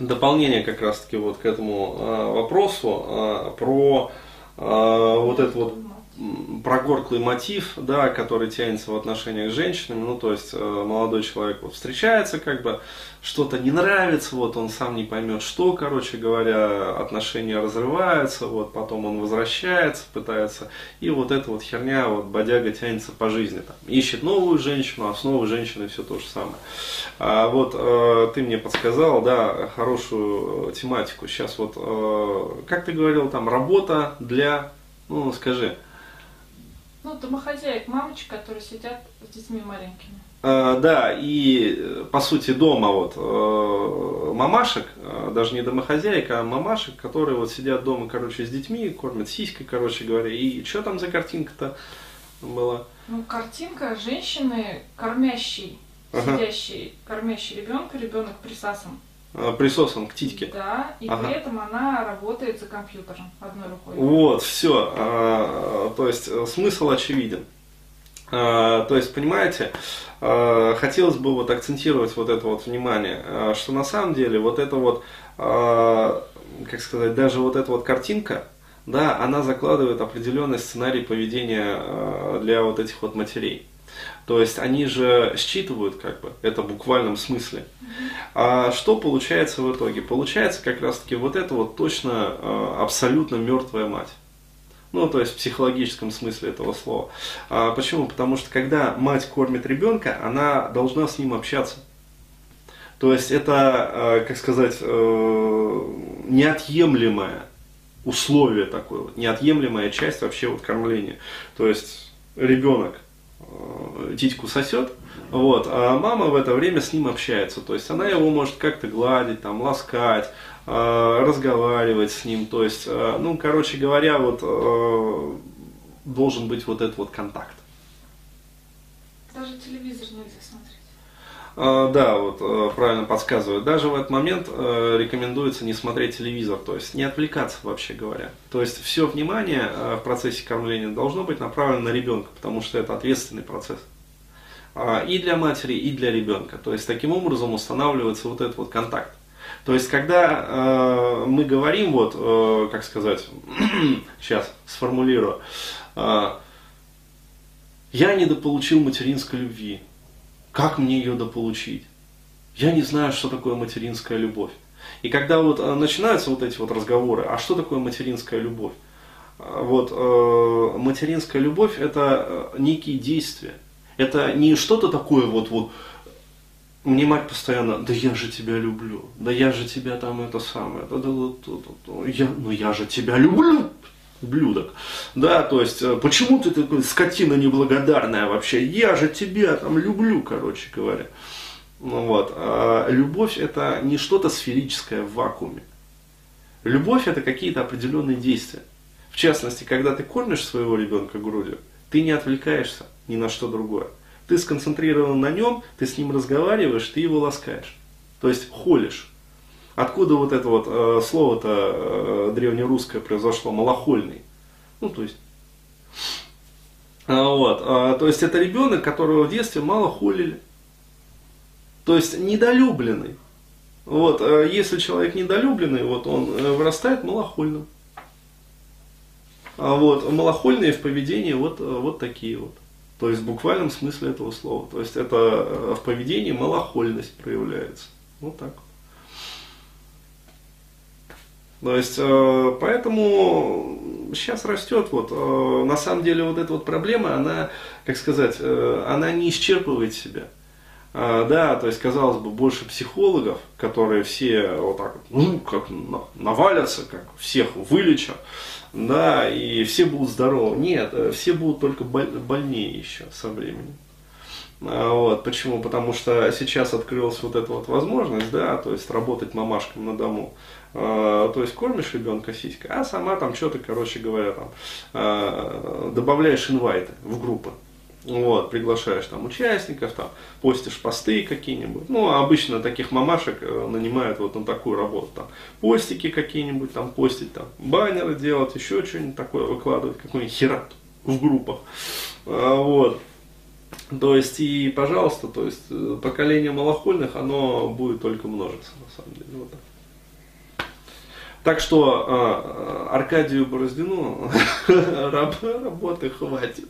дополнение как раз-таки вот к этому э, вопросу э, про э, вот это вот прогорклый мотив, да, который тянется в отношениях с женщинами, ну, то есть э, молодой человек вот встречается, как бы что-то не нравится, вот он сам не поймет, что, короче говоря, отношения разрываются, вот потом он возвращается, пытается, и вот эта вот херня, вот бодяга тянется по жизни, там, ищет новую женщину, а с новой женщиной все то же самое. А вот э, ты мне подсказал, да, хорошую э, тематику, сейчас вот, э, как ты говорил, там, работа для, ну, скажи, ну, домохозяек, мамочек, которые сидят с детьми маленькими. Э, да, и по сути дома вот э, мамашек, э, даже не домохозяек, а мамашек, которые вот сидят дома, короче, с детьми, кормят сиськой, короче говоря. И что там за картинка-то была? Ну, картинка женщины, кормящей, ага. сидящей, кормящей ребенка, ребенок присасан Э, присосан к титьке. Да, и ага. при этом она работает за компьютером одной рукой. Вот, все. А, то есть э, смысл очевиден. А, то есть, понимаете, а, хотелось бы вот акцентировать вот это вот внимание, что на самом деле вот это вот, как сказать, даже вот эта вот картинка, да, она закладывает определенный сценарий поведения для вот этих вот матерей. То есть они же считывают как бы это в буквальном смысле. А что получается в итоге? Получается как раз таки вот это вот точно э, абсолютно мертвая мать. Ну, то есть в психологическом смысле этого слова. А почему? Потому что когда мать кормит ребенка, она должна с ним общаться. То есть это, э, как сказать, э, неотъемлемое условие такое, неотъемлемая часть вообще вот кормления. То есть ребенок титьку сосет, вот, а мама в это время с ним общается, то есть она его может как-то гладить, там, ласкать, э, разговаривать с ним, то есть, э, ну, короче говоря, вот должен быть вот этот вот контакт. Даже телевизор нельзя смотреть. А, да, вот э, правильно подсказывают. Даже в этот момент э, рекомендуется не смотреть телевизор, то есть не отвлекаться вообще говоря. То есть все внимание э, в процессе кормления должно быть направлено на ребенка, потому что это ответственный процесс. А, и для матери, и для ребенка. То есть таким образом устанавливается вот этот вот контакт. То есть, когда мы говорим, вот, как сказать, сейчас сформулирую, э, я недополучил материнской любви, как мне ее дополучить? Я не знаю, что такое материнская любовь. И когда вот э, начинаются вот эти вот разговоры, а что такое материнская любовь? Э, вот, э, материнская любовь это некие действия. Это не что-то такое вот, вот, мне мать постоянно, да я же тебя люблю, да я же тебя там это самое, да, да, да, да, да, я, ну я же тебя люблю, блюдок. Да, то есть, э, почему ты такой скотина неблагодарная вообще? Я же тебя там люблю, короче говоря. Ну, вот. А любовь это не что-то сферическое в вакууме. Любовь это какие-то определенные действия. В частности, когда ты кормишь своего ребенка грудью, ты не отвлекаешься ни на что другое. Ты сконцентрирован на нем, ты с ним разговариваешь, ты его ласкаешь. То есть холишь. Откуда вот это вот э, слово-то э, древнерусское произошло, малохольный? Ну, то есть, а, вот, а, то есть это ребенок, которого в детстве мало холили. То есть недолюбленный. Вот, а если человек недолюбленный, вот он э, вырастает малохольным. А вот малохольные в поведении вот, э, вот такие вот. То есть в буквальном смысле этого слова. То есть это в поведении малохольность проявляется. Вот так вот. То есть, э, поэтому сейчас растет, вот, э, на самом деле вот эта вот проблема, она, как сказать, э, она не исчерпывает себя. А, да, то есть, казалось бы, больше психологов, которые все вот так ну, как навалятся, как всех вылечат, да, и все будут здоровы. Нет, все будут только больнее еще со временем. А, вот, почему? Потому что сейчас открылась вот эта вот возможность, да, то есть работать мамашкам на дому. А, то есть кормишь ребенка сиськой, а сама там что-то, короче говоря, там а, добавляешь инвайты в группы. Вот, приглашаешь там участников, там, постишь посты какие-нибудь. Ну, обычно таких мамашек э, нанимают вот на такую работу. Там, постики какие-нибудь, там, постить, там, баннеры делать, еще что-нибудь такое выкладывать, какой-нибудь херат в группах. Вот. То есть, и, пожалуйста, то есть, э, поколение малохольных, оно будет только множиться, на самом деле. Вот так. Так что э, Аркадию Бороздину работы хватит.